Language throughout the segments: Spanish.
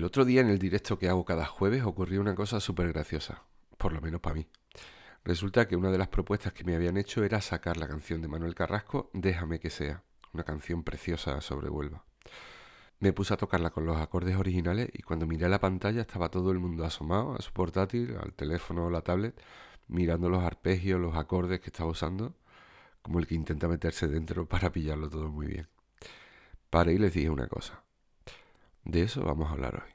El otro día en el directo que hago cada jueves ocurrió una cosa súper graciosa, por lo menos para mí. Resulta que una de las propuestas que me habían hecho era sacar la canción de Manuel Carrasco, Déjame que sea, una canción preciosa sobre Huelva. Me puse a tocarla con los acordes originales y cuando miré la pantalla estaba todo el mundo asomado a su portátil, al teléfono o la tablet, mirando los arpegios, los acordes que estaba usando, como el que intenta meterse dentro para pillarlo todo muy bien. Para y les dije una cosa. De eso vamos a hablar hoy.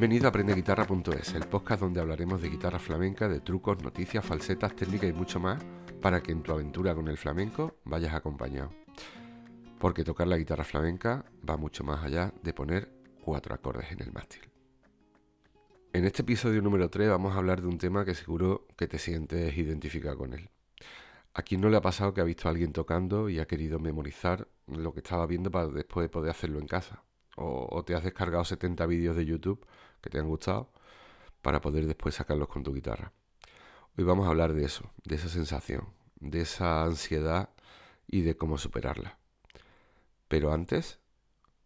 Bienvenido a aprendeguitarra.es, el podcast donde hablaremos de guitarra flamenca, de trucos, noticias, falsetas, técnicas y mucho más para que en tu aventura con el flamenco vayas acompañado. Porque tocar la guitarra flamenca va mucho más allá de poner cuatro acordes en el mástil. En este episodio número 3 vamos a hablar de un tema que seguro que te sientes identificado con él. ¿A quién no le ha pasado que ha visto a alguien tocando y ha querido memorizar lo que estaba viendo para después poder hacerlo en casa? O, te has descargado 70 vídeos de YouTube que te han gustado para poder después sacarlos con tu guitarra. Hoy vamos a hablar de eso, de esa sensación, de esa ansiedad y de cómo superarla. Pero antes,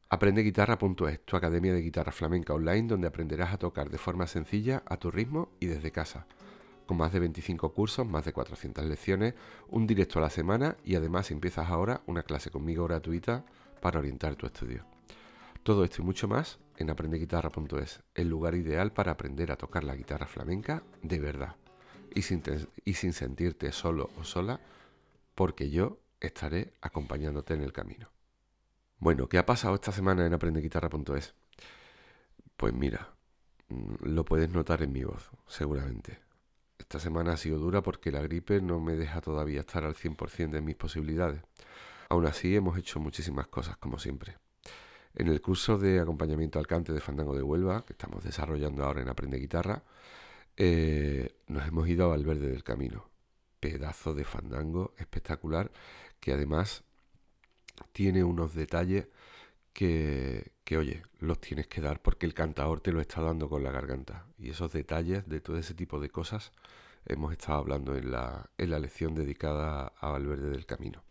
aprendeguitarra.es, tu academia de guitarra flamenca online donde aprenderás a tocar de forma sencilla, a tu ritmo y desde casa. Con más de 25 cursos, más de 400 lecciones, un directo a la semana y además empiezas ahora una clase conmigo gratuita para orientar tu estudio. Todo esto y mucho más en aprendeguitarra.es, el lugar ideal para aprender a tocar la guitarra flamenca de verdad y sin, y sin sentirte solo o sola, porque yo estaré acompañándote en el camino. Bueno, ¿qué ha pasado esta semana en aprendeguitarra.es? Pues mira, mm, lo puedes notar en mi voz, seguramente. Esta semana ha sido dura porque la gripe no me deja todavía estar al 100% de mis posibilidades. Aún así hemos hecho muchísimas cosas, como siempre. En el curso de acompañamiento al cante de Fandango de Huelva, que estamos desarrollando ahora en Aprende Guitarra, eh, nos hemos ido al Verde del Camino. Pedazo de fandango espectacular que además tiene unos detalles que, que, oye, los tienes que dar porque el cantador te lo está dando con la garganta. Y esos detalles de todo ese tipo de cosas hemos estado hablando en la, en la lección dedicada a Valverde del Camino.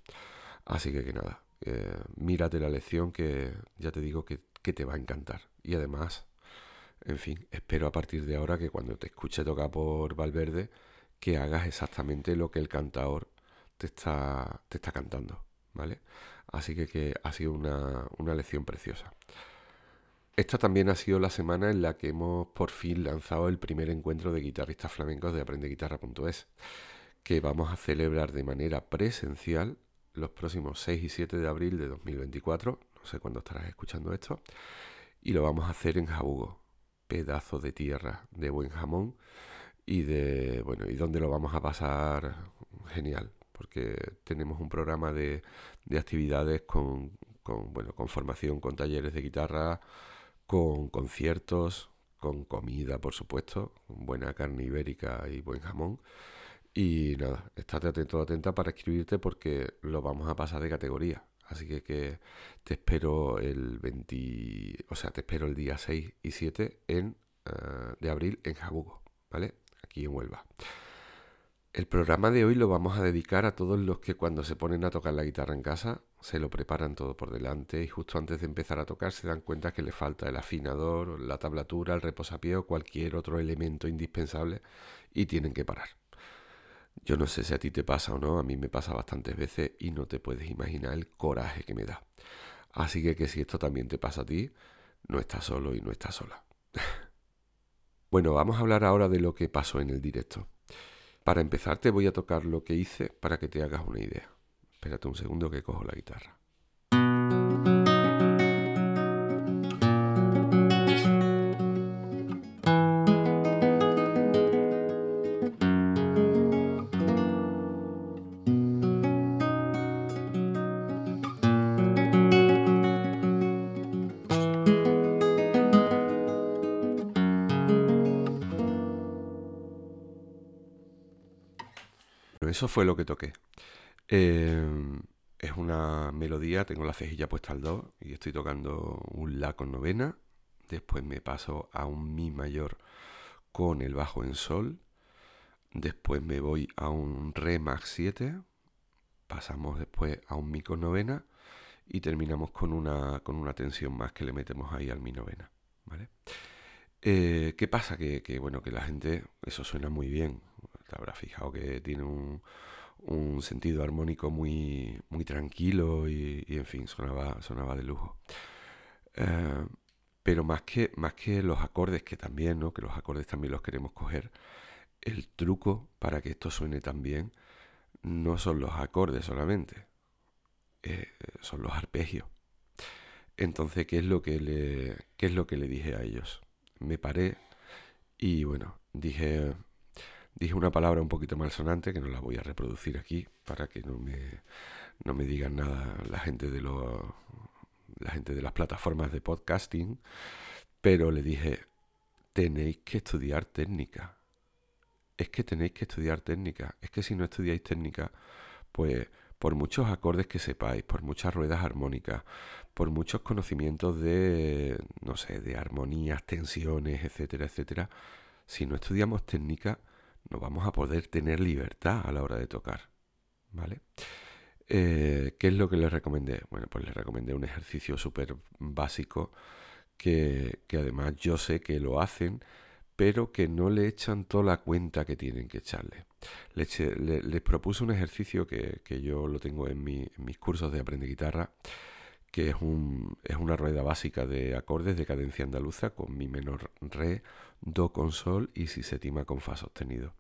Así que que nada, eh, mírate la lección que ya te digo que, te va a encantar. Y además, en fin, espero a partir de ahora que cuando te escuche tocar por Valverde, que hagas exactamente lo que el cantador te está, te está cantando, ¿vale? Así que, que ha sido una, una lección preciosa. Esta también ha sido la semana en la que hemos por fin lanzado el primer encuentro de guitarristas flamencos de aprendeguitarra.es, que vamos a celebrar de manera presencial los próximos 6 y 7 de abril de 2024. No sé cuándo estarás escuchando esto. Y lo vamos a hacer en Jabugo. Pedazo de tierra, de buen jamón. Y de. Bueno, y donde lo vamos a pasar genial. Porque tenemos un programa de, de actividades con, con, bueno, con formación, con talleres de guitarra, con conciertos, con comida, por supuesto, buena carne ibérica y buen jamón. Y nada, estate atento atenta para escribirte porque lo vamos a pasar de categoría. Así que, te espero el 20, o sea, te espero el día 6 y 7 en, eh, de abril en Jabugo, ¿vale? Aquí en Huelva. El programa de hoy lo vamos a dedicar a todos los que cuando se ponen a tocar la guitarra en casa se lo preparan todo por delante y justo antes de empezar a tocar se dan cuenta que le falta el afinador, la tablatura, el reposapié o cualquier otro elemento indispensable y tienen que parar. Yo no sé si a ti te pasa o no, a mí me pasa bastantes veces y no te puedes imaginar el coraje que me da. Así que que si esto también te pasa a ti, no estás solo y no estás sola. bueno, vamos a hablar ahora de lo que pasó en el directo. Para empezar te voy a tocar lo que hice para que te hagas una idea. Espérate un segundo que cojo la guitarra. Eso fue lo que toqué. Eh, es una melodía, tengo la cejilla puesta al do y estoy tocando un la con novena. Después me paso a un mi mayor con el bajo en sol. Después me voy a un re max 7. Pasamos después a un mi con novena y terminamos con una, con una tensión más que le metemos ahí al mi novena. ¿vale? Eh, ¿Qué pasa? Que, bueno, que la gente, eso suena muy bien. Te habrá fijado que tiene un, un sentido armónico muy, muy tranquilo y, en fin, sonaba, sonaba de lujo. Eh, pero más que, más que los acordes, que también, ¿no? que los acordes también los queremos coger, el truco para que esto suene tan bien no son los acordes solamente, eh, son los arpegios. Entonces, ¿qué es lo que le, qué es lo que le dije a ellos? Me paré y bueno, dije, dije una palabra un poquito malsonante que no la voy a reproducir aquí para que no me, no me digan nada la gente de los la gente de las plataformas de podcasting, pero le dije, tenéis que estudiar técnica. Es que tenéis que estudiar técnica. Es que si no estudiáis técnica, pues por muchos acordes que sepáis, por muchas ruedas armónicas, por muchos conocimientos de, no sé, de armonías, tensiones, etcétera, etcétera, si no estudiamos técnica, vamos a poder tener libertad a la hora de tocar. ¿Vale? Eh, ¿Qué es lo que les recomendé? Bueno, pues les recomendé un ejercicio súper básico que, además yo sé que lo hacen, pero que no le echan toda la cuenta que tienen que echarle. Les, propuse un ejercicio que, yo lo tengo en, en, mis cursos de Aprende Guitarra, que es, un, es una rueda básica de acordes de cadencia andaluza con mi menor re, do con sol y si sétima con fa sostenido.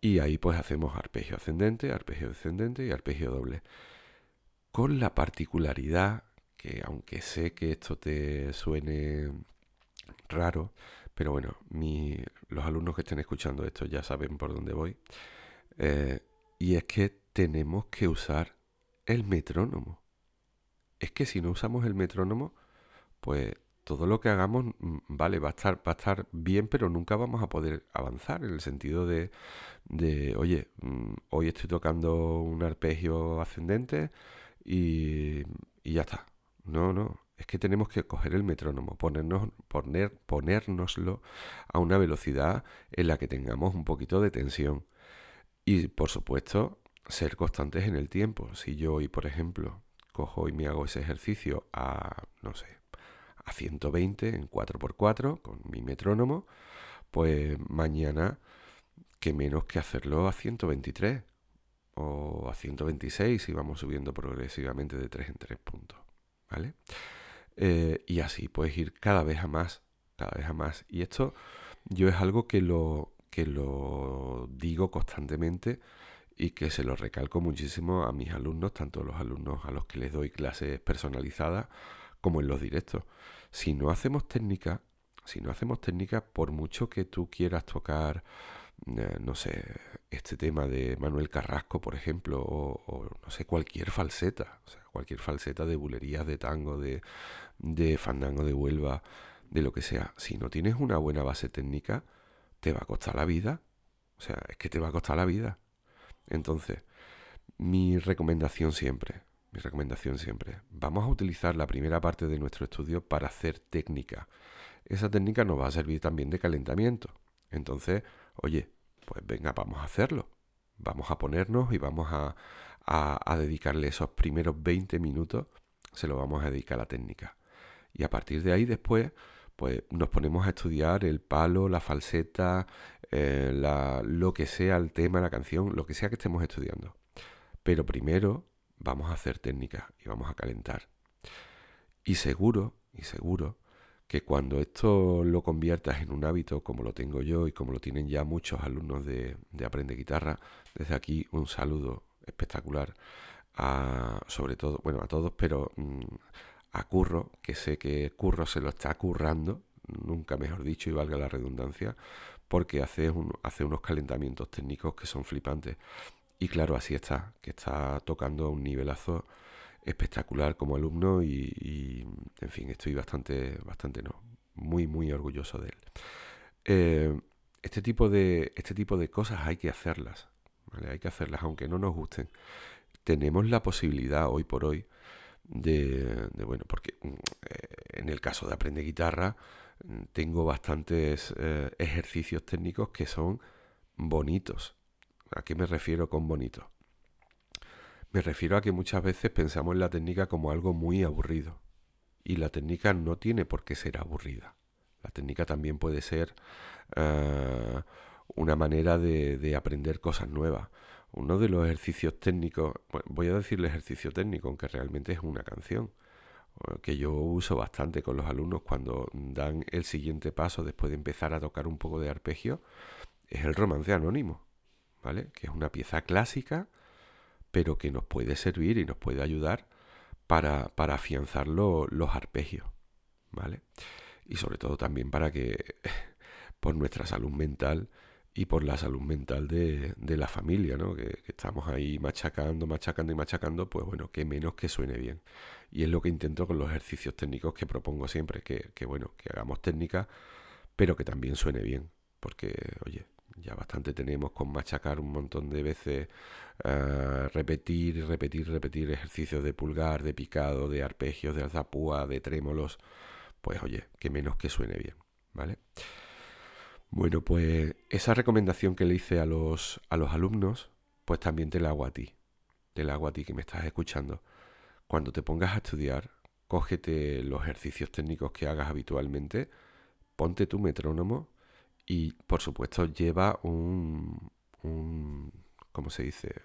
Y ahí pues hacemos arpegio ascendente, arpegio descendente y arpegio doble. Con la particularidad que aunque sé que esto te suene raro, pero bueno, los alumnos que estén escuchando esto ya saben por dónde voy. Eh, y es que tenemos que usar el metrónomo. Es que si no usamos el metrónomo, pues todo lo que hagamos, mm, vale, va a estar, va a estar bien, pero nunca vamos a poder avanzar en el sentido de, de oye, mm, hoy estoy tocando un arpegio ascendente y, y, ya está. No, no, es que tenemos que coger el metrónomo, ponernos, poner, ponérnoslo a una velocidad en la que tengamos un poquito de tensión. Y por supuesto, ser constantes en el tiempo. Si yo hoy, por ejemplo, cojo y me hago ese ejercicio a, no sé, a 120 en 4x4 con mi metrónomo, pues mañana que menos que hacerlo a 123 o a 126 y vamos subiendo progresivamente de 3 en 3 puntos, ¿vale? Eh, y así puedes ir cada vez a más, cada vez a más. Y esto yo es algo que lo, que lo digo constantemente y que se lo recalco muchísimo a mis alumnos, tanto los alumnos a los que les doy clases personalizadas como en los directos si no hacemos técnica, si no hacemos técnica, por mucho que tú quieras tocar, eh, no sé, este tema de Manuel Carrasco, por ejemplo, o, no sé, cualquier falseta, o sea, cualquier falseta de bulerías, de tango, de, de fandango de Huelva, de lo que sea, si no tienes una buena base técnica, te va a costar la vida. O sea, es que te va a costar la vida. Entonces, mi recomendación siempre, mi recomendación siempre, vamos a utilizar la primera parte de nuestro estudio para hacer técnica. Esa técnica nos va a servir también de calentamiento. Entonces, oye, pues venga, vamos a hacerlo. Vamos a ponernos y vamos a, a, dedicarle esos primeros 20 minutos, se lo vamos a dedicar a la técnica. Y a partir de ahí después, pues nos ponemos a estudiar el palo, la falseta, eh, lo que sea el tema, la canción, lo que sea que estemos estudiando. Pero primero vamos a hacer técnica y vamos a calentar. Y seguro, y seguro, que cuando esto lo conviertas en un hábito como lo tengo yo y como lo tienen ya muchos alumnos de, Aprende Guitarra, desde aquí un saludo espectacular a, sobre todo, bueno, a todos, pero mm, a Curro, que sé que Curro se lo está currando, nunca mejor dicho y valga la redundancia, porque hace, un, hace unos calentamientos técnicos que son flipantes. Y claro, así está, que está tocando un nivelazo espectacular como alumno y, en fin, estoy bastante, bastante no, muy, muy orgulloso de él. Eh, este, tipo de, este tipo de cosas hay que hacerlas, Hay que hacerlas aunque no nos gusten. Tenemos la posibilidad hoy por hoy de, bueno, porque mm, eh, en el caso de aprender guitarra mm, tengo bastantes eh, ejercicios técnicos que son bonitos. ¿A qué me refiero con bonitos? Me refiero a que muchas veces pensamos en la técnica como algo muy aburrido. Y la técnica no tiene por qué ser aburrida. La técnica también puede ser eh, una manera de, aprender cosas nuevas. Uno de los ejercicios técnicos, voy a decir el ejercicio técnico, aunque realmente es una canción, eh, que yo uso bastante con los alumnos cuando dan el siguiente paso después de empezar a tocar un poco de arpegio, es el romance anónimo, ¿vale? Que es una pieza clásica, pero que nos puede servir y nos puede ayudar para, afianzar los arpegios, ¿vale? Y sobre todo también para que por nuestra salud mental y por la salud mental de, la familia, ¿no? Que, estamos ahí machacando, machacando y machacando, pues bueno, que menos que suene bien. Y es lo que intento con los ejercicios técnicos que propongo siempre, que, que bueno, que hagamos técnica, pero que también suene bien. Porque, oye, ya bastante tenemos con machacar un montón de veces, uh, repetir, repetir, repetir ejercicios de pulgar, de picado, de arpegios, de alzapúa, de trémolos. Pues oye, que menos que suene bien, ¿vale? Bueno, pues esa recomendación que le hice a los, a los alumnos, pues también te la hago a ti. Te la hago a ti que me estás escuchando. Cuando te pongas a estudiar, cógete los ejercicios técnicos que hagas habitualmente, ponte tu metrónomo y por supuesto lleva un, un ¿cómo se dice?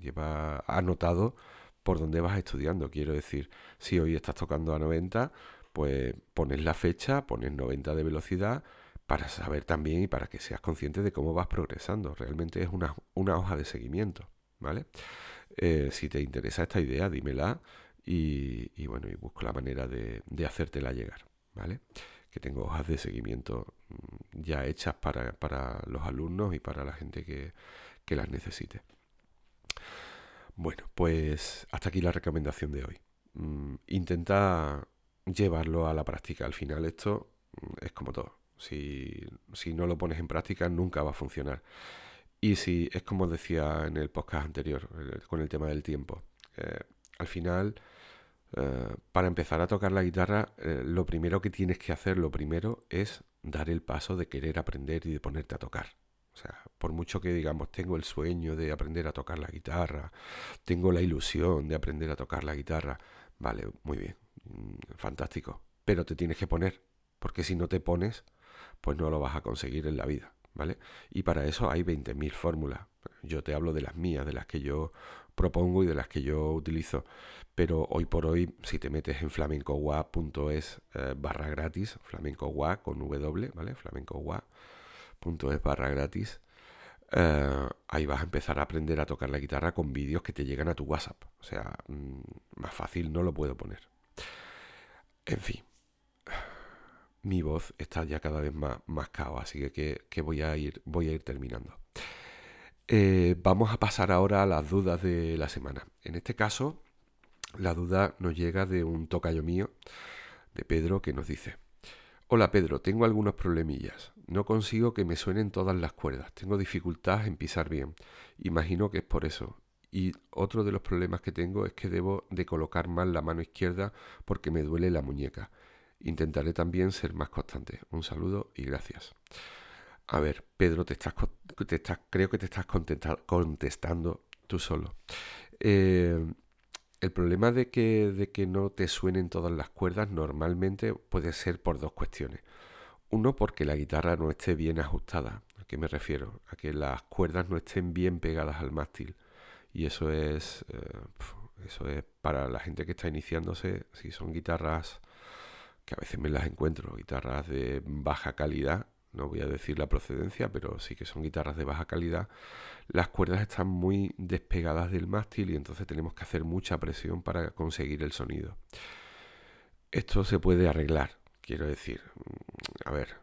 Lleva anotado por dónde vas estudiando. Quiero decir, si hoy estás tocando a 90, pues pones la fecha, pones 90 de velocidad para saber también y para que seas consciente de cómo vas progresando. Realmente es una, hoja de seguimiento, ¿vale? Eh, si te interesa esta idea, dímela y, bueno, y busco la manera de, hacértela llegar, ¿vale? que tengo hojas de seguimiento mm, ya hechas para, los alumnos y para la gente que, las necesite. Bueno, pues hasta aquí la recomendación de hoy. Mm, intenta llevarlo a la práctica. Al final esto mm, es como todo. Si, no lo pones en práctica nunca va a funcionar. Y si es como decía en el podcast anterior con el tema del tiempo. Eh, al final eh, para empezar a tocar la guitarra, eh, lo primero que tienes que hacer, lo primero es dar el paso de querer aprender y de ponerte a tocar. O sea, por mucho que digamos, tengo el sueño de aprender a tocar la guitarra, tengo la ilusión de aprender a tocar la guitarra, vale, muy bien, mm, fantástico. Pero te tienes que poner, porque si no te pones, pues no lo vas a conseguir en la vida, ¿vale? Y para eso hay 20.000 fórmulas. Yo te hablo de las mías, de las que yo propongo y de las que yo utilizo. Pero hoy por hoy, si te metes en flamencogua.es eh, barra gratis, flamencogua con W, ¿vale? flamencogua.es barra gratis, eh, ahí vas a empezar a aprender a tocar la guitarra con vídeos que te llegan a tu WhatsApp. O sea, mm, más fácil no lo puedo poner. En fin, mi voz está ya cada vez más, más así que, que, voy, a ir, voy a ir terminando. Eh, vamos a pasar ahora a las dudas de la semana. En este caso, la duda nos llega de un tocayo mío, de Pedro, que nos dice, Hola Pedro, tengo algunos problemillas. No consigo que me suenen todas las cuerdas. Tengo dificultad en pisar bien. Imagino que es por eso. Y otro de los problemas que tengo es que debo de colocar mal la mano izquierda porque me duele la muñeca. Intentaré también ser más constante. Un saludo y gracias. A ver, Pedro, te estás, te estás, creo que te estás contestando tú solo. Eh, el problema de que, de que no te suenen todas las cuerdas normalmente puede ser por dos cuestiones. Uno, porque la guitarra no esté bien ajustada. ¿A qué me refiero? A que las cuerdas no estén bien pegadas al mástil. Y eso es, eh, eso es para la gente que está iniciándose, si son guitarras que a veces me las encuentro, guitarras de baja calidad, no voy a decir la procedencia, pero sí que son guitarras de baja calidad, las cuerdas están muy despegadas del mástil y entonces tenemos que hacer mucha presión para conseguir el sonido. Esto se puede arreglar, quiero decir, a ver,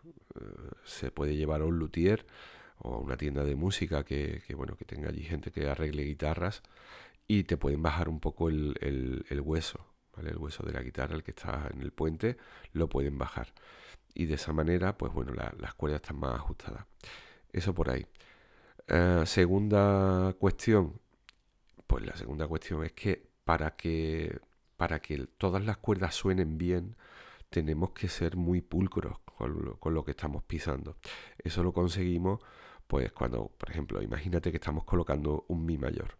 se puede llevar a un luthier o a una tienda de música que, bueno, que tenga allí gente que arregle guitarras y te pueden bajar un poco el, el hueso, ¿vale? El hueso de la guitarra, el que está en el puente, lo pueden bajar y de esa manera, pues bueno, las cuerdas están más ajustadas. Eso por ahí. Eh, segunda cuestión, pues la segunda cuestión es que para que para que todas las cuerdas suenen bien, tenemos que ser muy pulcros con lo, que estamos pisando. Eso lo conseguimos, pues cuando, por ejemplo, imagínate que estamos colocando un mi mayor,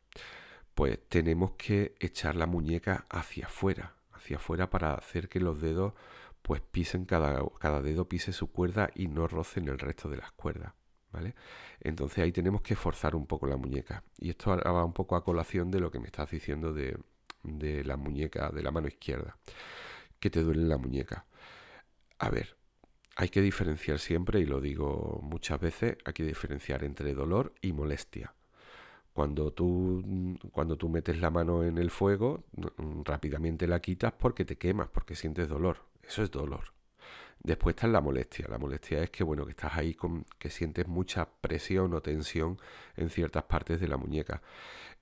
pues tenemos que echar la muñeca hacia afuera, hacia afuera para hacer que los dedos pues pisen cada, cada dedo pise su cuerda y no rocen el resto de las cuerdas. ¿Vale? Entonces ahí tenemos que forzar un poco la muñeca. Y esto va un poco a colación de lo que me estás diciendo de, de la muñeca, de la mano izquierda, que te duele la muñeca. A ver, hay que diferenciar siempre, y lo digo muchas veces, hay que diferenciar entre dolor y molestia. Cuando tú, cuando tú metes la mano en el fuego, rápidamente la quitas porque te quemas, porque sientes dolor. Eso es dolor. Después está la molestia. La molestia es que, bueno, que estás ahí con, que sientes mucha presión o tensión en ciertas partes de la muñeca.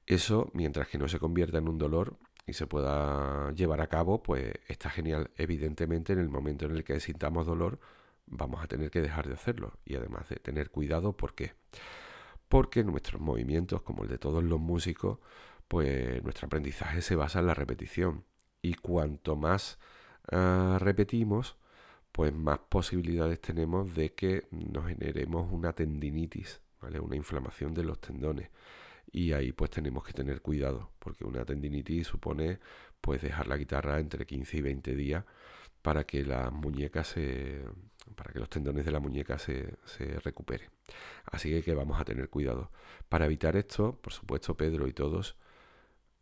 Eso, mientras que no se convierta en un dolor, y se pueda llevar a cabo, pues está genial. Evidentemente, en el momento en el que sintamos dolor, vamos a tener que dejar de hacerlo y además de tener cuidado, ¿por qué? Porque nuestros movimientos, como el de todos los músicos, pues nuestro aprendizaje se basa en la repetición y cuanto más ah, repetimos, pues más posibilidades tenemos de que nos generemos una tendinitis, ¿vale? Una inflamación de los tendones y ahí pues tenemos que tener cuidado porque una tendinitis supone pues dejar la guitarra entre 15 y 20 días para que las muñecas se para que los tendones de la muñeca se, se recuperen así que, vamos a tener cuidado. Para evitar esto por supuesto Pedro y todos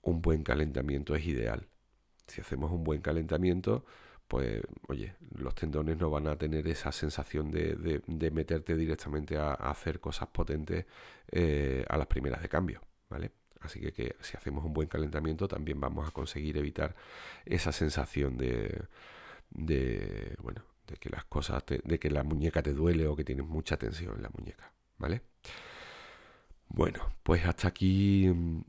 un buen calentamiento es ideal. Si hacemos un buen calentamiento pues oye, los tendones no van a tener esa sensación de, de, meterte directamente a, hacer cosas potentes eh, a las primeras de cambio, ¿vale? Así que, que, si hacemos un buen calentamiento también vamos a conseguir evitar esa sensación de, de bueno, de que las cosas, de que la muñeca te duele o que tienes mucha tensión en la muñeca, ¿vale? Bueno, pues hasta aquí mm,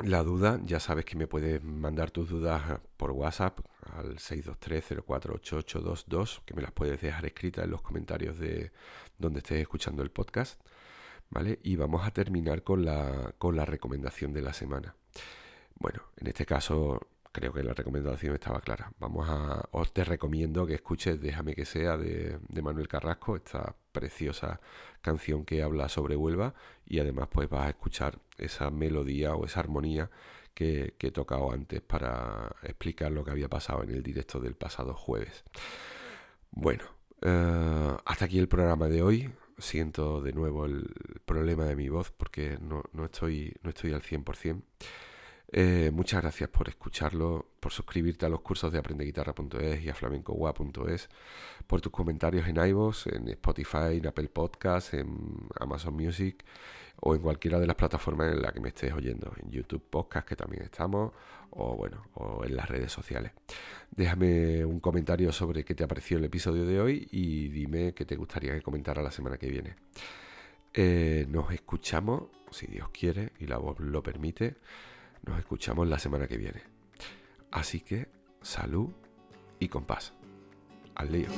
la duda, ya sabes que me puedes mandar tus dudas por WhatsApp al 623-048822, que me las puedes dejar escritas en los comentarios de donde estés escuchando el podcast. ¿Vale? Y vamos a terminar con la, con la recomendación de la semana. Bueno, en este caso creo que la recomendación estaba clara. Vamos a, os te recomiendo que escuches Déjame que sea de, Manuel Carrasco, esta preciosa canción que habla sobre Huelva y además pues vas a escuchar esa melodía o esa armonía que, he tocado antes para explicar lo que había pasado en el directo del pasado jueves. Bueno, eh, hasta aquí el programa de hoy. Siento de nuevo el problema de mi voz porque no, no estoy, no estoy al 100%. Eh, muchas gracias por escucharlo, por suscribirte a los cursos de aprendeguitarra.es y a flamencogua.es, por tus comentarios en iVoox, en Spotify, en Apple Podcasts, en Amazon Music o en cualquiera de las plataformas en las que me estés oyendo, en YouTube Podcast que también estamos, o bueno, o en las redes sociales. Déjame un comentario sobre qué te ha parecido el episodio de hoy y dime qué te gustaría que comentara la semana que viene. Eh, nos escuchamos, si Dios quiere y la voz lo permite, nos escuchamos la semana que viene. Así que salud y compás. Al lío.